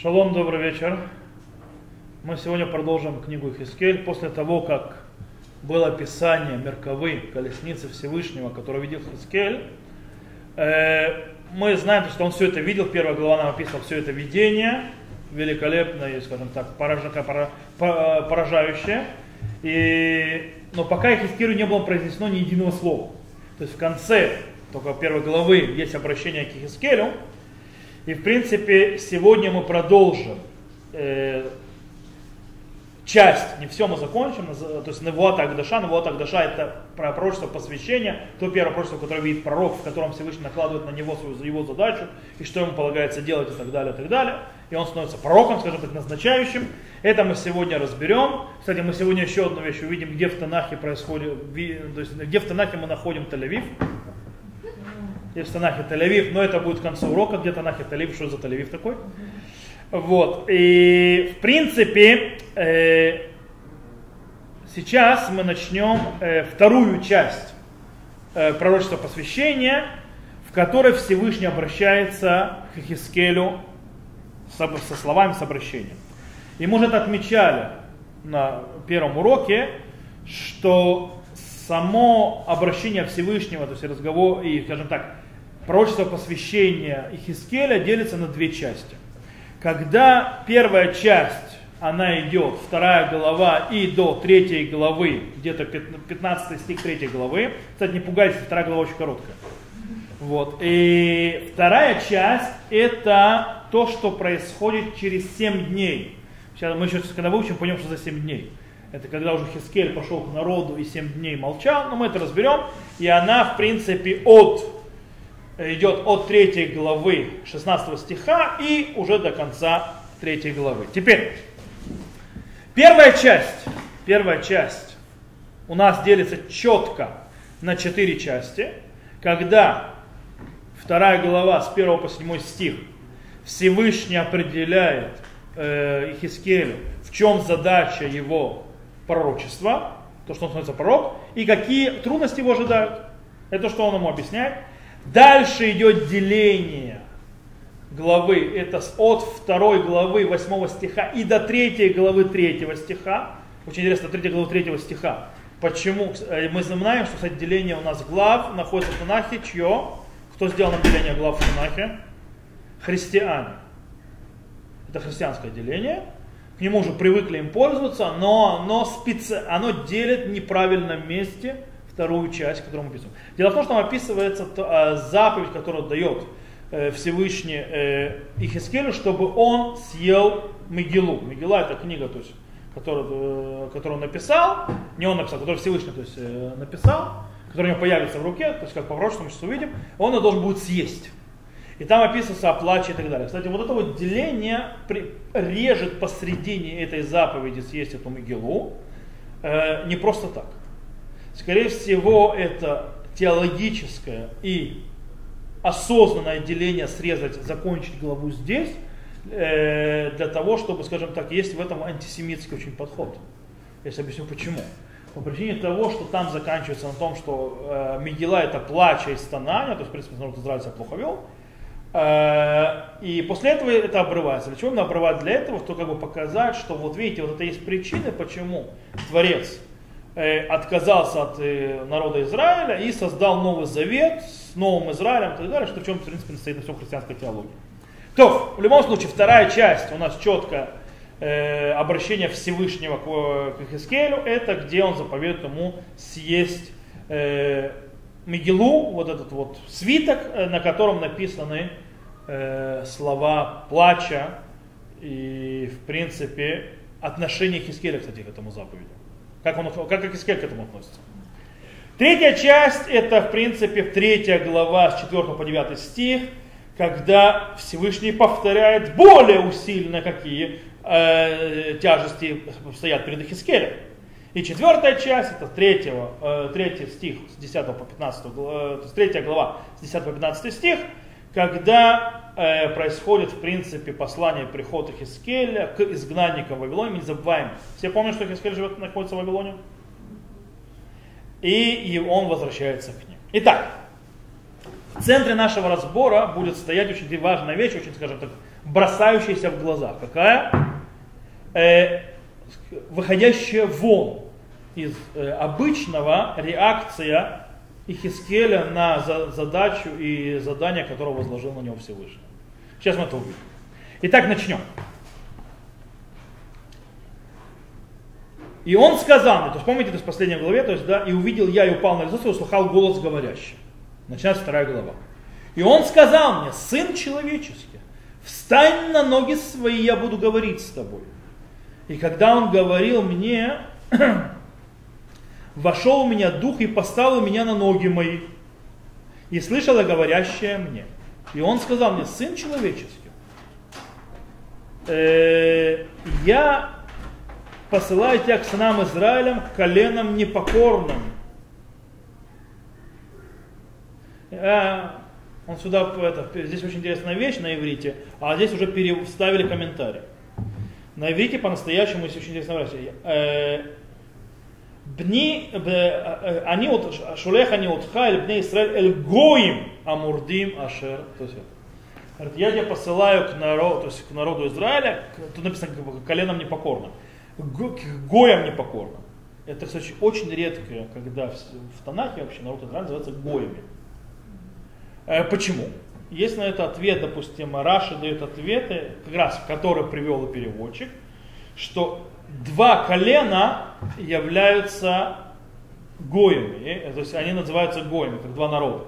Шалом, добрый вечер. Мы сегодня продолжим книгу Хискель после того, как было описание Мерковы, колесницы Всевышнего, которую видел Хискель. Э, мы знаем, что он все это видел, первая глава нам описывала все это видение, великолепное, скажем так, поражающее. И, но пока Хискелю не было произнесено ни единого слова. То есть в конце только первой главы есть обращение к Хискелю, и в принципе сегодня мы продолжим э, часть, не все мы закончим, то есть Невуата Агдаша, Невуата Агдаша это пророчество посвящения, то первое пророчество, которое видит пророк, в котором Всевышний накладывает на него свою его задачу, и что ему полагается делать и так далее, и так далее. И он становится пророком, скажем так, назначающим. Это мы сегодня разберем. Кстати, мы сегодня еще одну вещь увидим, где в Танахе происходит, то есть где в Танахе мы находим Тель-Авив есть в Танахе Тель-Авив, но это будет к концу урока, где Танахе Тель-Авив, что за Тель-Авив такой. Вот, и в принципе, э, сейчас мы начнем э, вторую часть э, пророчества посвящения, в которой Всевышний обращается к Хискелю со, со словами с обращением. И мы уже отмечали на первом уроке, что само обращение Всевышнего, то есть разговор и, скажем так, пророчество посвящения Ихискеля делится на две части. Когда первая часть, она идет, вторая глава и до третьей главы, где-то 15 стих третьей главы. Кстати, не пугайтесь, вторая глава очень короткая. Вот. И вторая часть это то, что происходит через 7 дней. Сейчас мы еще, когда выучим, поймем, что за 7 дней. Это когда уже Хискель пошел к народу и 7 дней молчал, но мы это разберем. И она, в принципе, от идет от 3 главы 16 стиха и уже до конца 3 главы. Теперь, первая часть, первая часть у нас делится четко на четыре части, когда вторая глава с 1 по 7 стих Всевышний определяет э, Ихискелю, в чем задача его пророчества, то, что он становится пророк, и какие трудности его ожидают. Это что он ему объясняет. Дальше идет деление главы, это от второй главы 8 стиха и до третьей главы 3 стиха. Очень интересно, 3 главы 3 стиха. Почему? Э, мы знаем, что, кстати, деление у нас глав находится в Танахе. Чье? Кто сделал нам деление глав в Танахе? Христиане. Это христианское деление. К нему уже привыкли им пользоваться, но оно, специ... оно делит в неправильном месте вторую часть, которую мы описываем. Дело в том, что там описывается а, заповедь, которую дает э, Всевышний э, Ихискелю, чтобы он съел Мегилу. Мегила это книга, то есть, которую, э, которую он написал, не он написал, которую Всевышний то есть, написал, которая у него появится в руке, то есть как по мы сейчас увидим, он ее должен будет съесть. И там описывается о плаче и так далее. Кстати, вот это вот деление режет посредине этой заповеди съесть эту Мегилу, не просто так. Скорее всего, это теологическое и осознанное деление срезать, закончить главу здесь, э, для того, чтобы, скажем так, есть в этом антисемитский очень подход. Я сейчас объясню почему. По причине того, что там заканчивается на том, что э, Мегила это плача и стонание, то есть, в принципе, народ Израиля себя плохо вел, э, и после этого это обрывается. Для чего именно обрывать? Для этого, чтобы как бы показать, что вот видите, вот это есть причины, почему Творец отказался от э, народа Израиля и создал Новый Завет с Новым Израилем и так далее, что в чем, в принципе, стоит на всем христианской теологии. То, в любом случае, вторая часть у нас четко э, обращение Всевышнего к, к Хискелю, это где он заповедует ему съесть э, Мегилу, вот этот вот свиток, э, на котором написаны э, слова плача и, в принципе, отношение Хискеля, кстати, к этому заповеди. Как, он, как Искель к этому относится? Третья часть, это в принципе третья глава с 4 по 9 стих, когда Всевышний повторяет более усиленно, какие э, тяжести стоят перед Хискелем. И четвертая часть, это третьего, э, третий стих с 10 по 15, э, то есть третья глава с 10 по 15 стих, когда э, происходит, в принципе, послание прихода Хискеля к изгнанникам Вавилоне, не забываем. Все помнят, что Хискель живет, находится в Вавилоне? И, и он возвращается к ним. Итак, в центре нашего разбора будет стоять очень важная вещь, очень, скажем так, бросающаяся в глаза. Какая? Э, выходящая вон из э, обычного реакция Ихискеля на за, задачу и задание, которое возложил на него Всевышний. Сейчас мы это увидим. Итак, начнем. И он сказал мне, то есть помните, это в последней главе, то есть, да, и увидел я и упал на лицо и услыхал голос говорящий. Начинается вторая глава. И он сказал мне, сын человеческий, встань на ноги свои, я буду говорить с тобой. И когда он говорил мне, вошел у меня дух и поставил меня на ноги мои. И слышала говорящее мне. И он сказал мне, сын человеческий, э, я посылаю тебя к сынам Израилям, к коленам непокорным. Э, он сюда, это, здесь очень интересная вещь на иврите, а здесь уже переставили комментарий. На иврите по-настоящему есть очень интересная вещь. Э, они от шулех они от хайль бне Исраэль эль гоим амурдим ашер. То есть, я тебя посылаю к народу, то есть к народу Израиля, тут написано к коленам непокорным к гоям непокорным. Это, кстати, очень редко, когда в, в Танахе вообще народ Израиля называется гоями. Э, почему? Есть на это ответ, допустим, Раши дает ответы, как раз, который привел и переводчик, что два колена являются гоями, э, то есть они называются гоями, как два народа.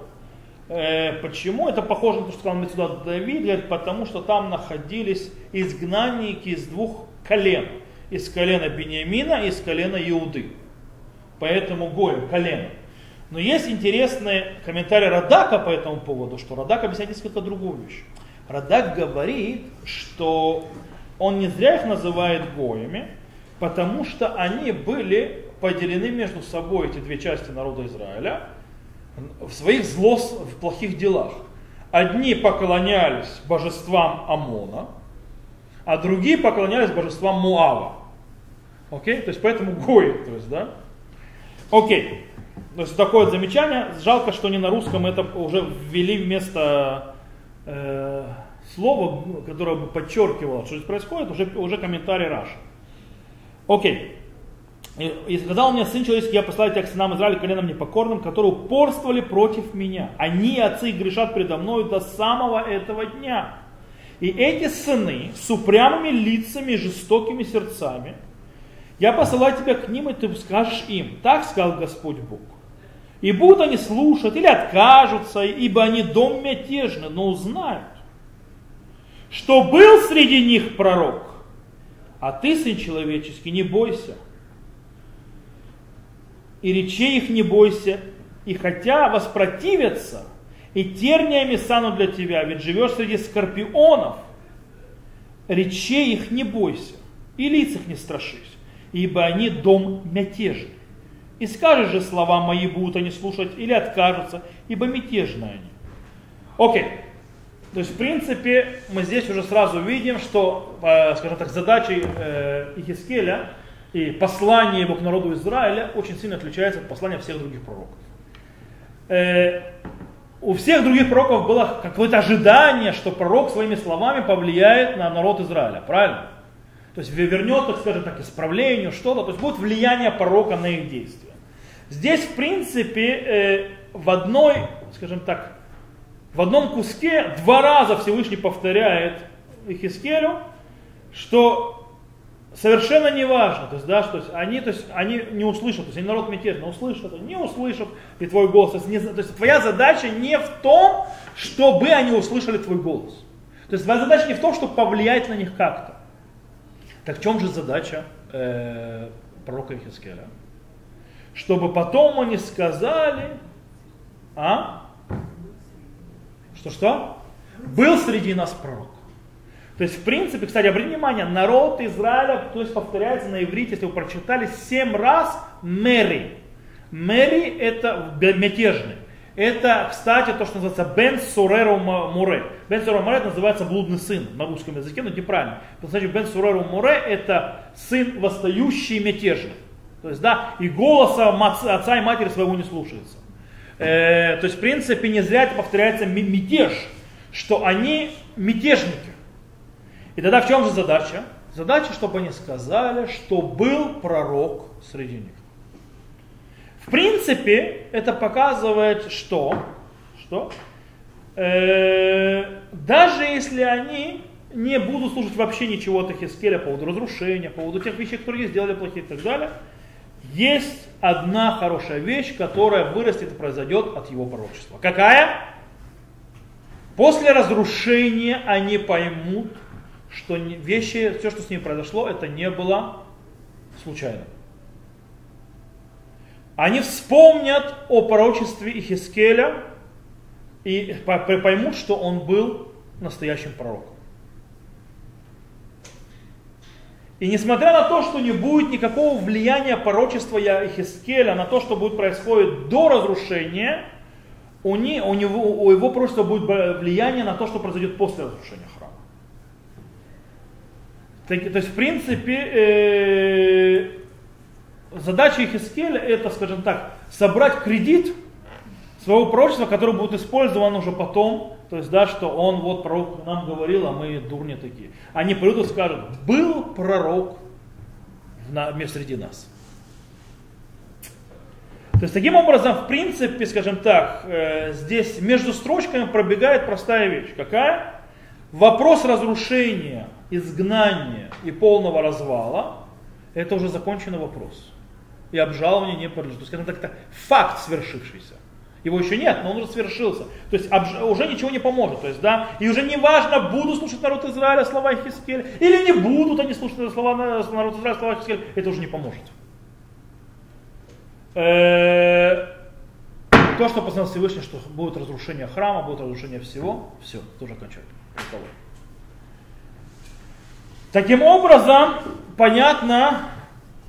Э, почему? Это похоже на то, что сказал сюда Давид, говорит, потому что там находились изгнанники из двух колен из колена Бениамина и из колена Иуды. Поэтому Гоем, колено. Но есть интересный комментарий Радака по этому поводу, что Радак объясняет несколько другую вещь. Радак говорит, что он не зря их называет Гоями, потому что они были поделены между собой, эти две части народа Израиля, в своих зло, в плохих делах. Одни поклонялись божествам Амона, а другие поклонялись божествам Муава. Окей? То есть поэтому гой, то есть, да? Окей. То есть такое замечание. Жалко, что не на русском это уже ввели вместо э, слова, которое бы подчеркивало, что здесь происходит, уже, уже комментарий Раш. Окей. И, сказал мне, сын человеческий, я послал тебя к сынам Израиля, коленам непокорным, которые упорствовали против меня. Они, отцы, грешат предо мной до самого этого дня. И эти сыны с упрямыми лицами и жестокими сердцами – я посылаю тебя к ним, и ты скажешь им, так сказал Господь Бог. И будут они слушать или откажутся, ибо они дом мятежный, но узнают, что был среди них пророк, а ты, сын человеческий, не бойся. И речей их не бойся, и хотя воспротивятся, и терниями станут для тебя, ведь живешь среди скорпионов, речей их не бойся, и лиц их не страшись ибо они дом мятежный. И скажешь же слова мои, будут они слушать или откажутся, ибо мятежные они. Окей. То есть, в принципе, мы здесь уже сразу видим, что, э, скажем так, задачей э, Ихискеля и послание его к народу Израиля очень сильно отличается от послания всех других пророков. Э, у всех других пророков было какое-то ожидание, что пророк своими словами повлияет на народ Израиля. Правильно? То есть вернет, так скажем так, исправлению, что-то. То есть будет влияние пророка на их действия. Здесь, в принципе, э, в одной, скажем так, в одном куске два раза Всевышний повторяет Ихискелю, что совершенно не важно, то есть, да, что они, то есть, они не услышат, то есть они народ мятежный, услышат, не услышат и твой голос. То есть, не, то есть твоя задача не в том, чтобы они услышали твой голос. То есть твоя задача не в том, чтобы повлиять на них как-то. Так в чем же задача э, пророка Ихискеля? Чтобы потом они сказали, а? Что-что? Был среди нас пророк. То есть, в принципе, кстати, обратите внимание, народ Израиля, то есть повторяется на иврите, если вы прочитали, семь раз Мэри. Мэри это мятежный. Это, кстати, то, что называется Бен Суреру Муре. Бен Суреру Муре называется блудный сын на русском языке, но неправильно. Значит, Бен Суреру Муре это сын восстающий мятежный. То есть, да, и голоса отца и матери своего не слушается. Э, то есть, в принципе, не зря это повторяется мятеж, что они мятежники. И тогда в чем же задача? Задача, чтобы они сказали, что был пророк среди них. В принципе, это показывает, что, что э, даже если они не будут слушать вообще ничего от Хискеля по поводу разрушения, по поводу тех вещей, которые сделали плохие и так далее, есть одна хорошая вещь, которая вырастет и произойдет от его пророчества. Какая? После разрушения они поймут, что вещи, все, что с ними произошло, это не было случайно. Они вспомнят о пророчестве Ихискеля и поймут, что он был настоящим пророком. И несмотря на то, что не будет никакого влияния пророчества Ихискеля на то, что будет происходить до разрушения, у, не, у, него, у его пророчества будет влияние на то, что произойдет после разрушения храма. Так, то есть, в принципе, э, задача Ихискеля это, скажем так, собрать кредит своего пророчества, которое будет использовано уже потом, то есть, да, что он, вот пророк нам говорил, а мы дурни такие. Они придут и скажут, был пророк на, среди нас. То есть таким образом, в принципе, скажем так, э, здесь между строчками пробегает простая вещь. Какая? Вопрос разрушения, изгнания и полного развала, это уже законченный вопрос. И обжалование не подлежит. То есть, это факт свершившийся. Его еще нет, но он уже свершился. То есть уже ничего не поможет. То есть, да, и уже не важно, буду слушать народ Израиля слова Хискеля, или не будут они слушать слова народ Израиля слова Хискеля, это уже не поможет. Э, то, что познал Всевышний, что будет разрушение храма, будет разрушение всего, все, тоже окончательно. Таким образом, понятно,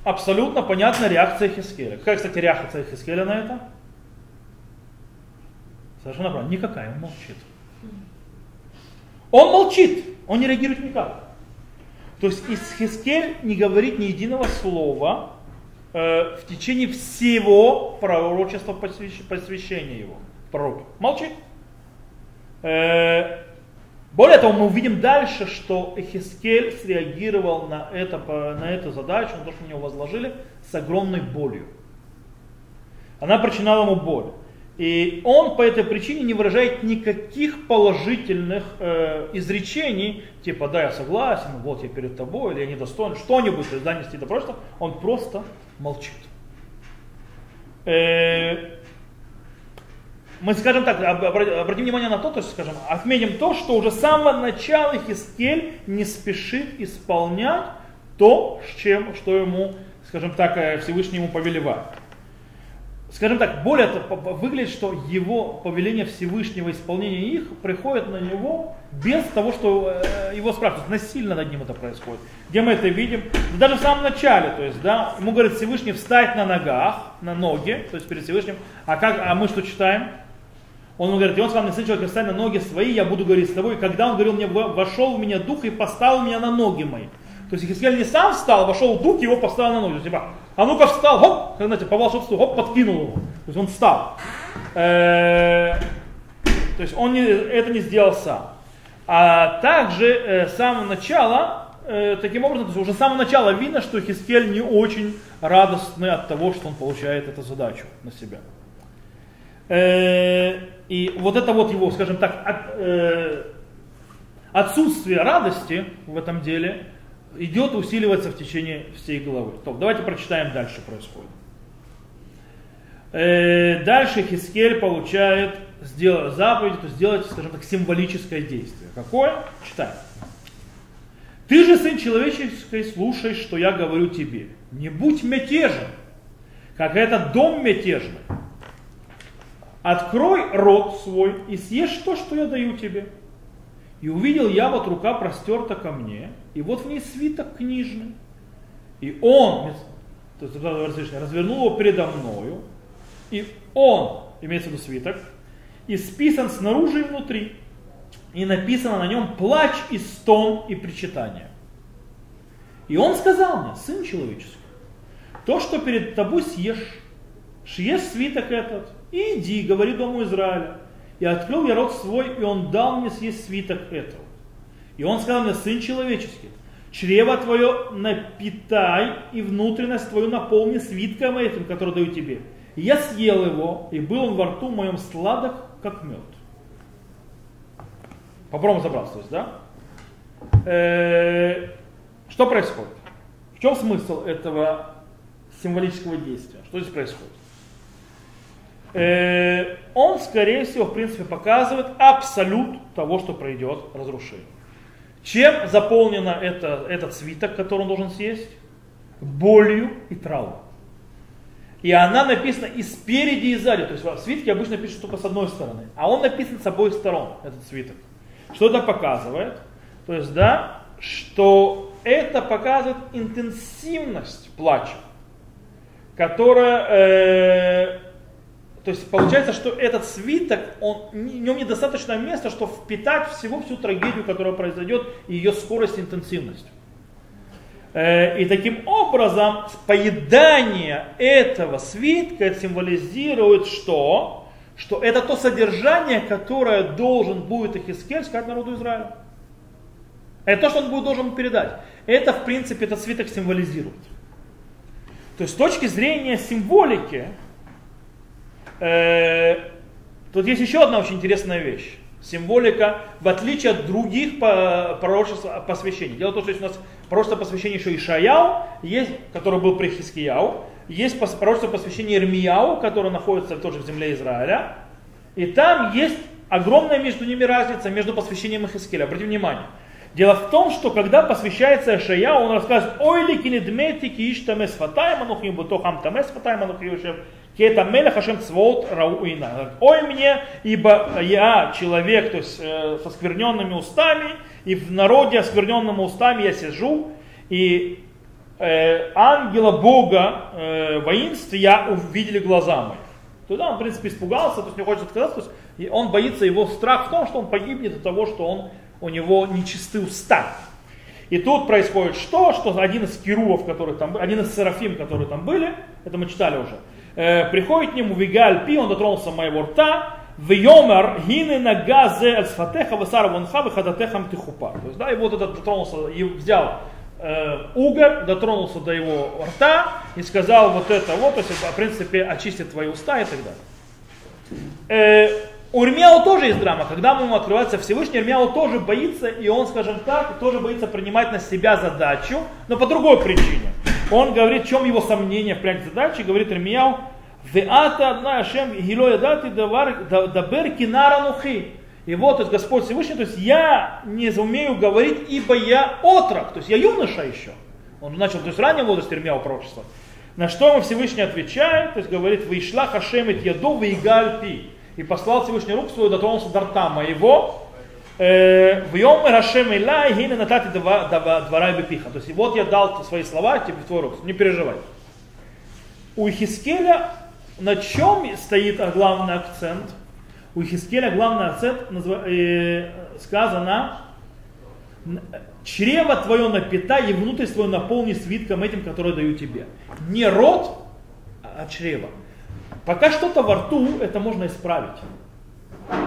абсолютно понятна реакция Хискеля. Какая, кстати, реакция Хискеля на это? Совершенно правильно, никакая, он молчит. Он молчит, он не реагирует никак. То есть Хискель не говорит ни единого слова Э, в течение всего пророчества посвящения его. Пророк молчит. Э, более того, мы увидим дальше, что Эхискель среагировал на, это, на эту задачу, на то, что на него возложили, с огромной болью. Она причиняла ему боль. И он по этой причине не выражает никаких положительных э, изречений, типа да, я согласен, вот я перед тобой, или я недостоин, что-нибудь, то есть да, просто, он просто молчит. Э, мы скажем так, обратим внимание на то, то есть, скажем, отметим то, что уже с самого начала Хискель не спешит исполнять то, с чем, что ему, скажем так, э, Всевышний ему повелевает скажем так, более того, выглядит, что его повеление Всевышнего исполнения их приходит на него без того, что э, его спрашивают. Насильно над ним это происходит. Где мы это видим? Даже в самом начале, то есть, да, ему говорит Всевышний встать на ногах, на ноги, то есть перед Всевышним. А, как, а мы что читаем? Он ему говорит, и он сказал мне, сын человек, встань на ноги свои, я буду говорить с тобой. И когда он говорил мне, вошел в меня дух и поставил меня на ноги мои. То есть Хискель не сам встал, вошел дух, его поставил на ноги. Типа, а ну-ка встал, хоп, как знаете, по волшебству, хоп, подкинул его. То есть он встал. Э, то есть он не, это не сделал сам. А также э, с самого начала, э, таким образом, то есть уже с самого начала видно, что Хискель не очень радостный от того, что он получает эту задачу на себя. И вот это вот его, скажем так, от, отсутствие радости в этом деле идет усиливаться в течение всей главы. То, давайте прочитаем дальше происходит. Э, дальше Хискель получает заповедь, то сделать, скажем так, символическое действие. Какое? Читаем. Ты же, сын человеческий, слушай, что я говорю тебе. Не будь мятежен, как этот дом мятежный. Открой рот свой и съешь то, что я даю тебе. И увидел я, вот рука простерта ко мне, и вот в ней свиток книжный. И он, то есть, развернул его передо мною, и он, имеется в виду свиток, исписан снаружи и внутри. И написано на нем плач и стон и причитание. И он сказал мне, сын человеческий, то, что перед тобой съешь, съешь свиток этот, и иди, говори дому Израиля. И открыл я рот свой, и он дал мне съесть свиток этого. И он сказал мне, сын человеческий, чрево твое напитай и внутренность твою наполни свитком этим, который даю тебе. И я съел его, и был он во рту моем сладок, как мед. Попробуем есть, да? Э, что происходит? В чем смысл этого символического действия? Что здесь происходит? Э, он, скорее всего, в принципе, показывает абсолют того, что пройдет разрушение. Чем заполнено это, этот свиток, который он должен съесть? Болью и травмой. И она написана и спереди, и сзади. То есть в свитке обычно пишут только с одной стороны. А он написан с обоих сторон, этот свиток. Что это показывает? То есть, да, что это показывает интенсивность плача, которая, э, то есть получается, что этот свиток, он, в нем недостаточно места, чтобы впитать всего всю трагедию, которая произойдет, и ее скорость интенсивность. Э, и таким образом поедание этого свитка символизирует что? что это то содержание, которое должен будет Ихискель сказать народу Израиля. Это то, что он будет должен передать. Это, в принципе, этот свиток символизирует. То есть с точки зрения символики, тут есть еще одна очень интересная вещь. Символика, в отличие от других пророчеств посвящений. Дело в том, что у нас пророчество посвящения еще Ишаяу, есть, который был при Хискияу, есть пророчество посвящения Ирмияу, которое находится тоже в земле Израиля. И там есть огромная между ними разница, между посвящением Ихискеля. Обратите внимание. Дело в том, что когда посвящается Шая, он рассказывает, ой ли кинедмети киш тамес фатайм анухим бутохам тамес фатайм анухим Кета меля хашем цвот рауина. Ой мне, ибо я человек, то есть э, со скверненными устами, и в народе оскверненными устами я сижу, и э, ангела Бога э, воинства я увидели глаза мои. Тогда он, в принципе, испугался, то есть не хочет сказать, то есть он боится, его страх в том, что он погибнет от того, что он, у него нечисты уста. И тут происходит что? Что один из керувов, который там один из серафим, которые там были, это мы читали уже, э, приходит к нему Вигаль Пи, он дотронулся моего рта, в Йомер гины на газе альсфатеха васара вонха выходатехам тихупа. То есть, да, и вот этот дотронулся, и взял э, угорь, дотронулся до его рта и сказал вот это вот, то есть, в принципе, очистит твои уста и так далее. Э, у Ирмияу тоже есть драма. Когда ему открывается Всевышний, Ирмияу тоже боится, и он, скажем так, тоже боится принимать на себя задачу, но по другой причине. Он говорит, в чем его сомнение в принятии задачи, говорит Ирмияу, «Веата одна Ашем гило ядати дабер кинара нухи». И вот, то есть Господь Всевышний, то есть я не умею говорить, ибо я отрок, то есть я юноша еще. Он начал, то есть раннего возрасте Ирмияу пророчество. На что ему Всевышний отвечает, то есть говорит, «Вышла хашемит яду вейгаль пи». И послал Всевышний руку свою, дотронулся до рта моего, в йом Рашем Илай, гине натати двора и бепиха. То есть вот я дал свои слова тебе в твой рук, не переживай. У Хискеля на чем стоит главный акцент – у Хискеля главный акцент э, сказано, чрево твое напитай и внутрь твое наполни свитком этим, который даю тебе. Не рот, а чрево. Пока что-то во рту, это можно исправить.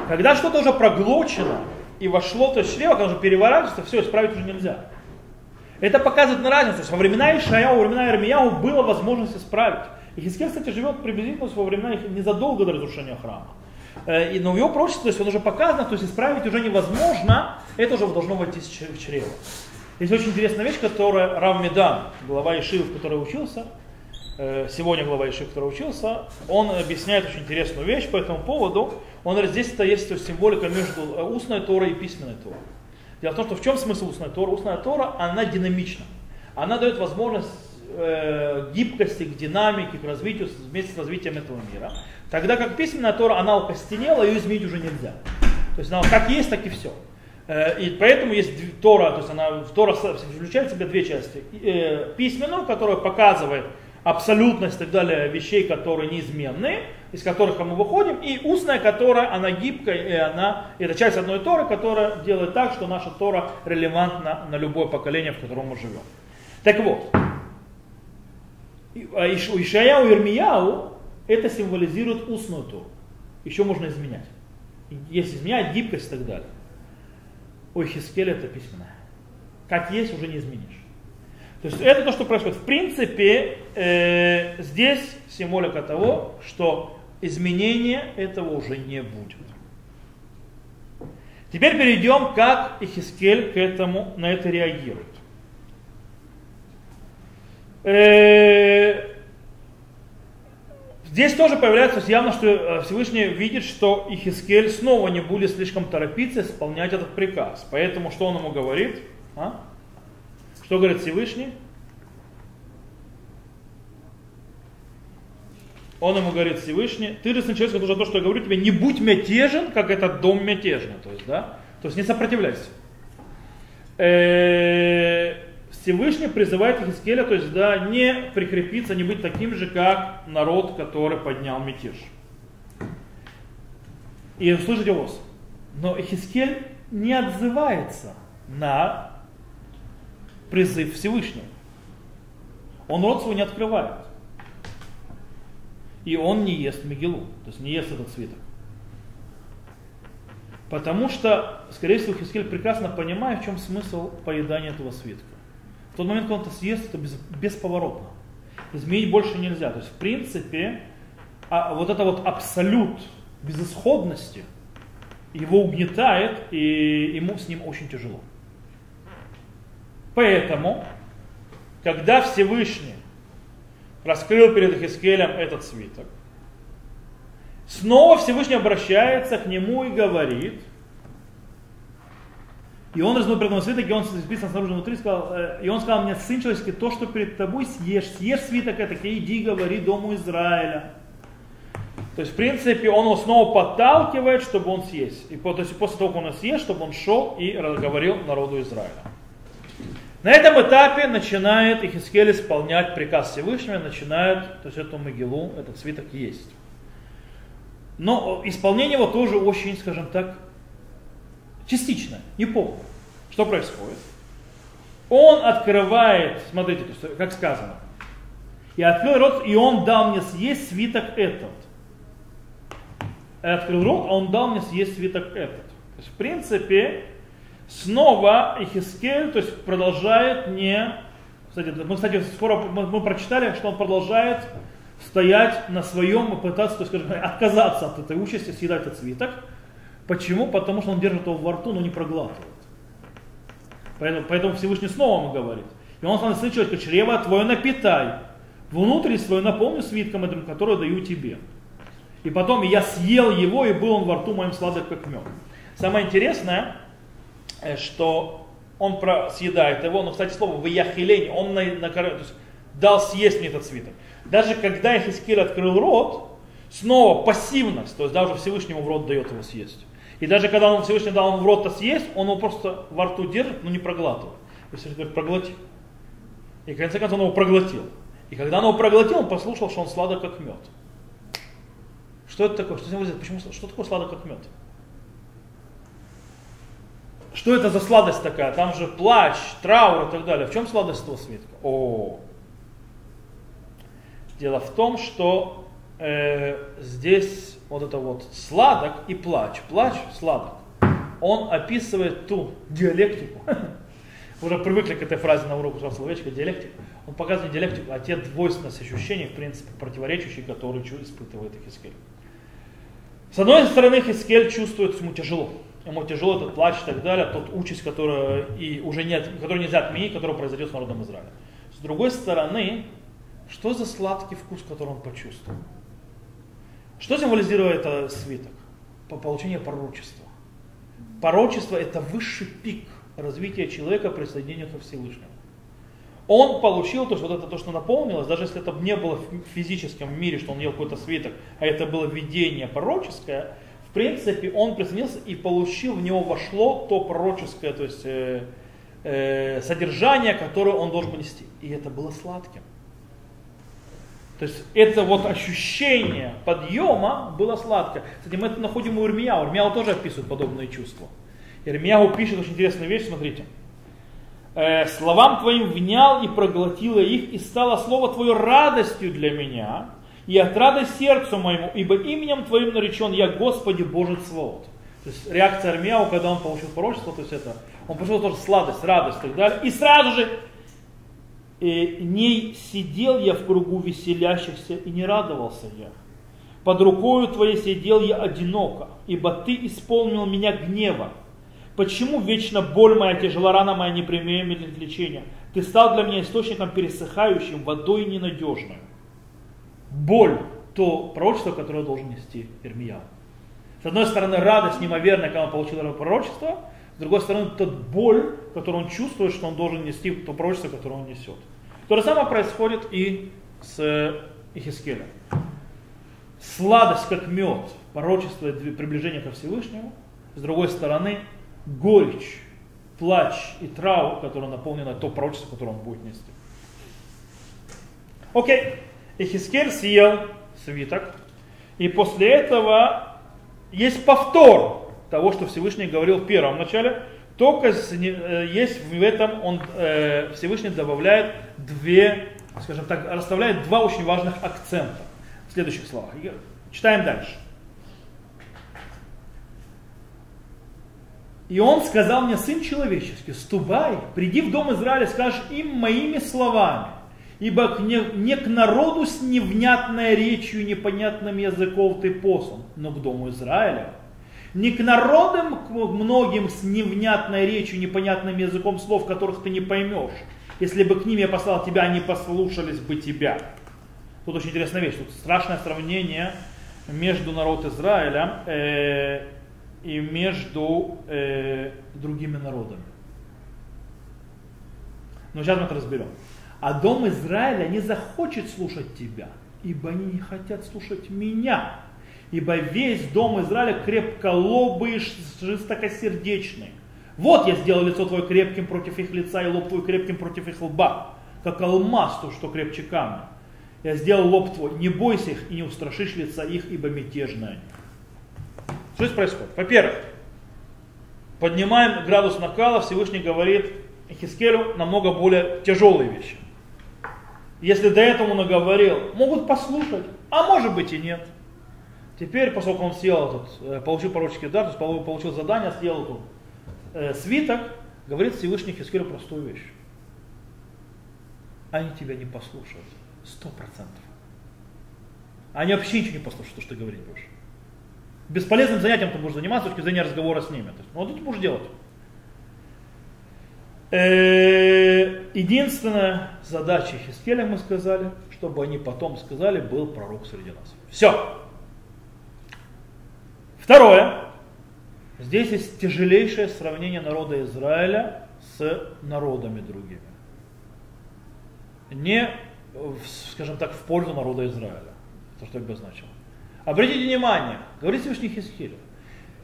Когда что-то уже проглочено и вошло, то есть чрево, когда уже переворачивается, все, исправить уже нельзя. Это показывает на разницу. То есть во времена Ишаяу, во времена Ирмияу было возможность исправить. И Хискель, кстати, живет приблизительно во времена незадолго до разрушения храма. Э, и, но его пророчестве, то есть он уже показано, то есть исправить уже невозможно, это уже должно войти в чрево. Есть очень интересная вещь, которая Рав Медан, глава Ишивы, в которой учился, сегодня глава Ишивы, в которой учился, он объясняет очень интересную вещь по этому поводу. Он говорит, здесь -то есть символика между э, устной Торой и письменной Торой. Дело в том, что в чем смысл устной Торы? Устная Тора, она динамична. Она дает возможность э, гибкости, к динамике, к развитию вместе с развитием этого мира. Тогда как письменная Тора, она укостенела, ее изменить уже нельзя. То есть она как есть, так и все. Э, и поэтому есть Тора, то есть она, Тора включает в себя две части. Э, письменную, которая показывает абсолютность и так далее вещей, которые неизменны, из которых мы выходим, и устная, которая, она гибкая, и она, это часть одной Торы, которая делает так, что наша Тора релевантна на любое поколение, в котором мы живем. Так вот, у Ишаяу и Ирмияу это символизирует устную Тору. Еще можно изменять. Если изменять, гибкость и так далее. У Хискеля это письменное. Как есть, уже не изменишь. То есть это то, что происходит. В принципе, э, здесь символика того, что изменения этого уже не будет. Теперь перейдем, как Ихискель к этому, на это реагирует. Э, здесь тоже появляется явно, что э, Всевышний видит, что Ихискель снова не будет слишком торопиться исполнять этот приказ. Поэтому что он ему говорит? А? Что говорит Всевышний? Он ему говорит Всевышний, ты сын человек, уже то, что я говорю тебе, не будь мятежен, как этот дом мятежный. То есть, да? То есть не сопротивляйся. Э, Всевышний призывает Хискеля, то есть, да, не прикрепиться, не быть таким же, как народ, который поднял мятеж. И услышите вас. Но Хискель не отзывается на призыв Всевышнего. Он рот свой не открывает. И он не ест Мегилу, то есть не ест этот свиток. Потому что, скорее всего, Хискель прекрасно понимает, в чем смысл поедания этого свитка. В тот момент, когда он это съест, это без, бесповоротно. Изменить больше нельзя. То есть, в принципе, а вот это вот абсолют безысходности его угнетает, и ему с ним очень тяжело. Поэтому, когда Всевышний раскрыл перед Хискелем этот свиток, снова Всевышний обращается к нему и говорит, и он разнул перед свиток, и он записан снаружи внутри, сказал, э, и он сказал мне, сын человеческий, то, что перед тобой съешь, съешь свиток это, иди говори дому Израиля. То есть, в принципе, он его снова подталкивает, чтобы он съесть. И то есть, после того, как он съест, чтобы он шел и говорил народу Израиля. На этом этапе начинает Ихискель исполнять приказ Всевышнего, начинает, то есть эту могилу, этот свиток есть. Но исполнение его тоже очень, скажем так, частично, не полное. Что происходит? Он открывает, смотрите, то есть, как сказано, и открыл рот, и он дал мне съесть свиток этот. И открыл рот, а он дал мне съесть свиток этот. То есть, в принципе, снова Ихискель, то есть продолжает не... Кстати, мы, кстати, скоро мы, мы прочитали, что он продолжает стоять на своем и пытаться, то есть, скажем, отказаться от этой участи, съедать этот свиток. Почему? Потому что он держит его во рту, но не проглатывает. Поэтому, поэтому Всевышний снова ему говорит. И он становится человека, чрево твое напитай, внутрь свое наполню свитком этим, который даю тебе. И потом я съел его, и был он во рту моим сладок, как мед. Самое интересное, что он съедает его, но, кстати, слово в яхилень, он на, на, то есть, дал съесть мне этот свиток. Даже когда Ихискель открыл рот, снова пассивность, то есть даже Всевышнему в рот дает его съесть. И даже когда он Всевышний дал ему в рот-то съесть, он его просто во рту держит, но не проглатывает. То есть говорит, проглоти. И в конце концов он его проглотил. И когда он его проглотил, он послушал, что он сладок как мед. Что это такое? Что, почему, что такое сладок как мед? Что это за сладость такая? Там же плач, траур и так далее. В чем сладость этого свитка? О, Дело в том, что э, здесь вот это вот сладок и плач. Плач, сладок. Он описывает ту диалектику. Уже привыкли к этой фразе на уроку словечка диалектика. Он показывает диалектику, а те двойственность ощущений, в принципе, противоречащие, которые испытывает Ихискель. С одной стороны, Хискель чувствует, ему тяжело ему тяжело этот плач и так далее, тот участь, которая и уже нет, которую нельзя отменить, которая произойдет с народом Израиля. С другой стороны, что за сладкий вкус, который он почувствовал? Что символизирует этот свиток? По получению пророчества. Пророчество это высший пик развития человека присоединения ко Всевышнему. Он получил то, что вот это то, что наполнилось, даже если это не было в физическом мире, что он ел какой-то свиток, а это было видение пророческое, принципе, он присоединился и получил, в него вошло то пророческое, то есть э, э, содержание, которое он должен нести. И это было сладким. То есть это вот ощущение подъема было сладкое. Кстати, мы это находим у Ирмияу. Ирмияу тоже описывает подобные чувства. Ирмияу пишет очень интересную вещь, смотрите. «Э, «Словам твоим внял и проглотила их, и стало слово твое радостью для меня, и отрада сердцу моему, ибо именем Твоим наречен я, Господи Боже Цвоот. То есть реакция Армияу, когда он получил пророчество, то есть это, он получил тоже сладость, радость и так далее. И сразу же и не сидел я в кругу веселящихся и не радовался я. Под рукою твоей сидел я одиноко, ибо ты исполнил меня гнева. Почему вечно боль моя, тяжела рана моя, не примеет лечения? Ты стал для меня источником пересыхающим, водой ненадежной. Боль, то пророчество, которое должен нести Ирмия. С одной стороны, радость неимоверная, когда он получил это пророчество, с другой стороны, тот боль, которую он чувствует, что он должен нести то пророчество, которое он несет. То же самое происходит и с Ихискелем. Сладость, как мед, пророчество и приближение ко Всевышнему. С другой стороны, горечь, плач и траур, который наполнено то пророчество, которое он будет нести. Окей. Ихискель съел свиток. И после этого есть повтор того, что Всевышний говорил в первом начале. Только э, есть в этом он, э, Всевышний добавляет две, скажем так, расставляет два очень важных акцента в следующих словах. Читаем дальше. И он сказал мне, сын человеческий, ступай, приди в дом Израиля, скажешь им моими словами, ибо не, не к народу с невнятной речью и непонятным языком ты послан, но к дому Израиля. Не к народам к многим с невнятной речью, непонятным языком слов, которых ты не поймешь. Если бы к ним я послал тебя, они послушались бы тебя. Тут очень интересная вещь. Тут страшное сравнение между народом Израиля э, и между э, другими народами. Но сейчас мы это разберем. А дом Израиля не захочет слушать тебя, ибо они не хотят слушать меня. Ибо весь дом Израиля крепколобый и жестокосердечный. Вот я сделал лицо твое крепким против их лица и лоб твой крепким против их лба, как алмаз, то, что крепче камня. Я сделал лоб твой, не бойся их и не устрашишь лица их, ибо мятежные они. Что здесь происходит? Во-первых, поднимаем градус накала, Всевышний говорит Хискелю намного более тяжелые вещи. Если до этого он наговорил, могут послушать, а может быть и нет. Теперь, поскольку он съел этот, э, получил пророческий дар, то есть получил задание, съел этот э, свиток, говорит Всевышний Хискелю простую вещь. Они тебя не послушают. Сто процентов. Они вообще ничего не послушают, что ты говорить будешь. Бесполезным занятием ты будешь заниматься с точки зрения разговора с ними. То есть, ну, вот ты будешь делать. Э, единственная задача Хискеля, мы сказали, чтобы они потом сказали, был пророк среди нас. Все. Второе. Здесь есть тяжелейшее сравнение народа Израиля с народами другими. Не, скажем так, в пользу народа Израиля. То, что это бы значило. Обратите внимание, говорит Всевышний Хискелю,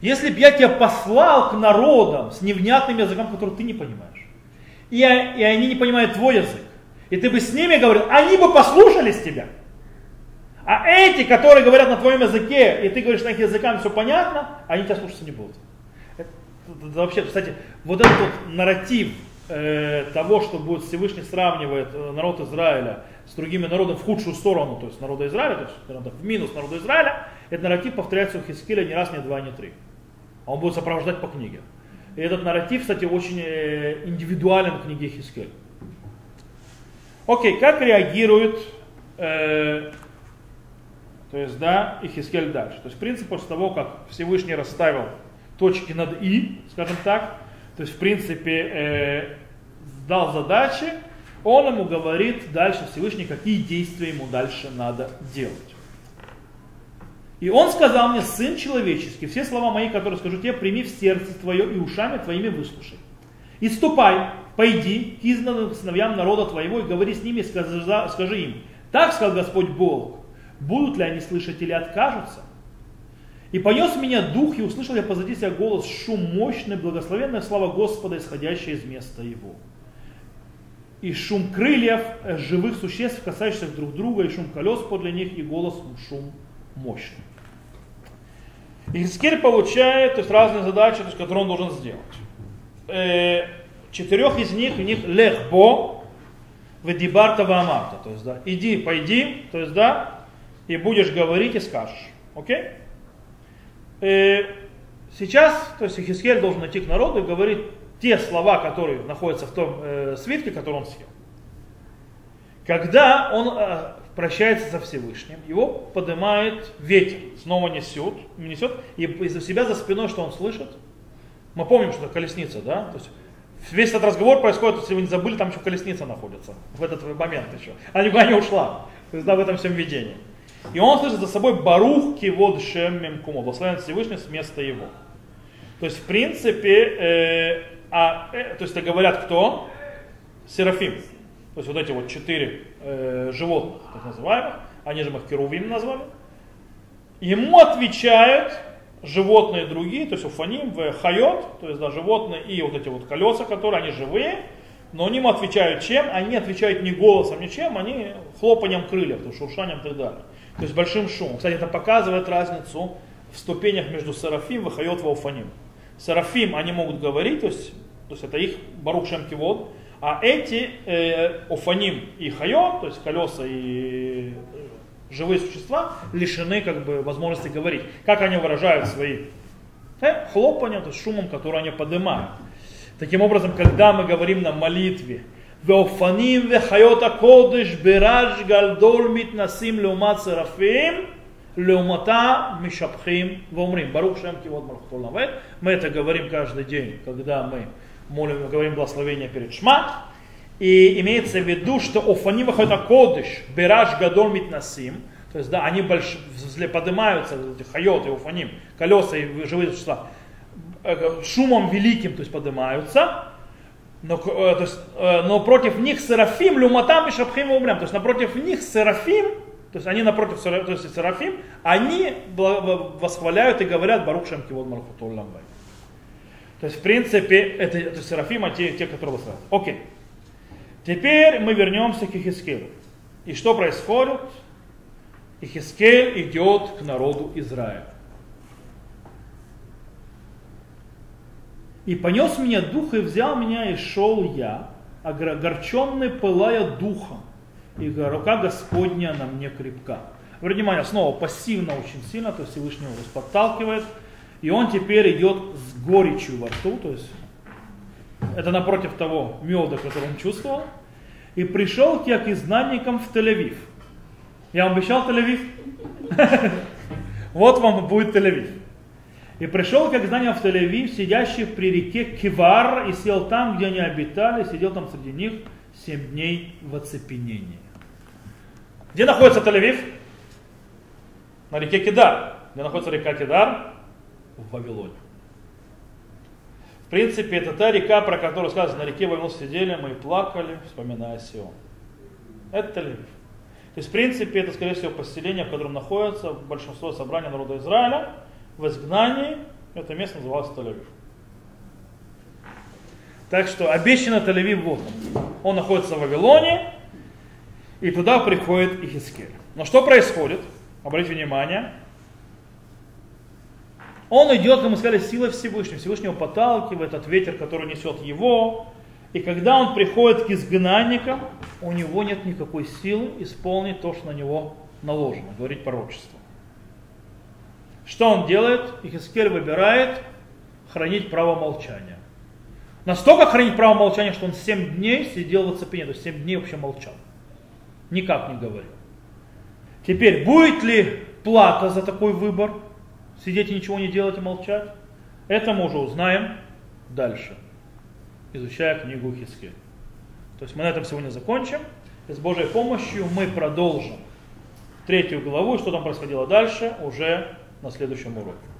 если бы я тебя послал к народам с невнятным языком, который ты не понимаешь, и, и они не понимают твой язык, и ты бы с ними говорил, они бы послушались тебя. А эти, которые говорят на твоем языке, и ты говоришь на их языках, все понятно, они тебя слушаться не будут. Это, это, это вообще, кстати, вот этот вот нарратив э, того, что будет Всевышний сравнивает э, народ Израиля с другими народами в худшую сторону, то есть народа Израиля, то есть так, в минус народа Израиля, этот нарратив повторяется у Хискеля не раз, не два, не три. А он будет сопровождать по книге. И этот нарратив, кстати, очень э, индивидуален в книге Хискель. Окей, как реагирует, э, то есть, да, и Хискель дальше. То есть, принцип после того, как Всевышний расставил точки над «и», скажем так, то есть, в принципе, э, дал задачи, он ему говорит дальше Всевышний, какие действия ему дальше надо делать. И он сказал мне, сын человеческий, все слова мои, которые скажу тебе, прими в сердце твое и ушами твоими выслушай. И ступай, пойди к изгнанным сыновьям народа твоего и говори с ними, скажи, скажи им, так сказал Господь Бог, будут ли они слышать или откажутся. И понес меня дух, и услышал я позади себя голос, шум мощный, благословенная слава Господа, исходящая из места его и шум крыльев э, живых существ, касающихся друг друга, и шум колес подле них, и голос шум мощный. Ихискель получает то есть, разные задачи, то есть, которые он должен сделать. Э, четырех из них, у них лехбо, ведибарта ваамарта, то есть, да, иди, пойди, то есть, да, и будешь говорить и скажешь. Окей? Э, Сейчас, то есть Ихискель должен идти к народу и говорить те слова, которые находятся в том э, свитке, который он съел. Когда он э, прощается со Всевышним, его поднимает ветер, снова несет, несет, и из-за себя за спиной, что он слышит, мы помним, что это колесница, да? То есть весь этот разговор происходит, если вы не забыли, там еще колесница находится в этот момент еще. Она никуда не ушла. То есть да, в этом всем видении. И он слышит за собой Барух Кивод Шем Мемкумо, благословен Всевышний с места его. То есть, в принципе, э, а, э, то есть это говорят кто? Серафим. То есть вот эти вот четыре э, животных, так называемых, они же их Керувим назвали. Ему отвечают животные другие, то есть אופנים, в חיות, то есть да, животные и вот эти вот колеса, которые они живые, но ему отвечают чем? Они отвечают не голосом, ничем, они хлопанием крыльев, то есть шуршанием и так далее. То есть большим шумом. Кстати, это показывает разницу в ступенях между серафим и חיות и אופנים. Серафим, они могут говорить, то есть, то есть это их ברוך שם כבוד, а эти э, офаним и хайот, то есть колеса и э, живые существа, лишены как бы возможности говорить. Как они выражают свои э, хлопания, то есть шумом, который они поднимают. Таким образом, когда мы говорим на молитве, ואופנים וחיות הקודש בראש גלדול מתנסים לעומת серафим, Леумата Мишапхим Вомрим. Барух Шем Кивот Малхутол Мы это говорим каждый день, когда мы молим, говорим благословение перед Шма. И имеется в виду, что Офаним это Кодыш, Бераш Гадол Митнасим, то есть, да, они больш, поднимаются, хайот и уфаним, колеса и живые существа, э, шумом великим, то есть поднимаются, но, э, то есть, э, но против них серафим, люматам и шабхим умрям, то есть напротив них серафим, то есть они напротив то есть Серафим, они восхваляют и говорят Барух Шем Кивод Мархутул Ламбай. То есть, в принципе, это, это Серафим, те, те, которые восхваляют. Окей. Теперь мы вернемся к Ихискелю. И что происходит? Ихискель идет к народу Израиля. И понес меня дух, и взял меня, и шел я, огорченный пылая духом, и рука Господня на мне крепка. Обратите внимание, снова пассивно очень сильно, то есть Всевышний его подталкивает, и он теперь идет с горечью во рту, то есть это напротив того меда, который он чувствовал, и пришел я к изгнанникам в Тель-Авив. Я вам обещал Тель-Авив? Вот вам будет Тель-Авив. И пришел как знание в Тель-Авив, сидящий при реке Кивар, и сел там, где они обитали, сидел там среди них семь дней в оцепенении. Где находится Тель-Авив? На реке Кидар. Где находится река Кидар? В Вавилоне. В принципе, это та река, про которую сказано, на реке Вавилон сидели, мы и плакали, вспоминая Сион. Это Тель-Авив. То есть, в принципе, это, скорее всего, поселение, в котором находится большинство собрания народа Израиля. В изгнании это место называлось Тель-Авив. Так что обещанный Тель-Авив вот он. Он находится в Вавилоне, и туда приходит Ихискель. Но что происходит? Обратите внимание. Он идет, как мы сказали, силой Всевышнего. Всевышнего подталкивает от ветер, который несет его. И когда он приходит к изгнанникам, у него нет никакой силы исполнить то, что на него наложено, говорить пророчество. Что он делает? Ихискель выбирает хранить право молчания. Настолько хранить право молчания, что он 7 дней сидел в оцепенении, то есть 7 дней вообще молчал никак не говорил. Теперь, будет ли плата за такой выбор? Сидеть и ничего не делать и молчать? Это мы уже узнаем дальше, изучая книгу Хискель. То есть мы на этом сегодня закончим. И с Божьей помощью мы продолжим третью главу, что там происходило дальше, уже на следующем уроке.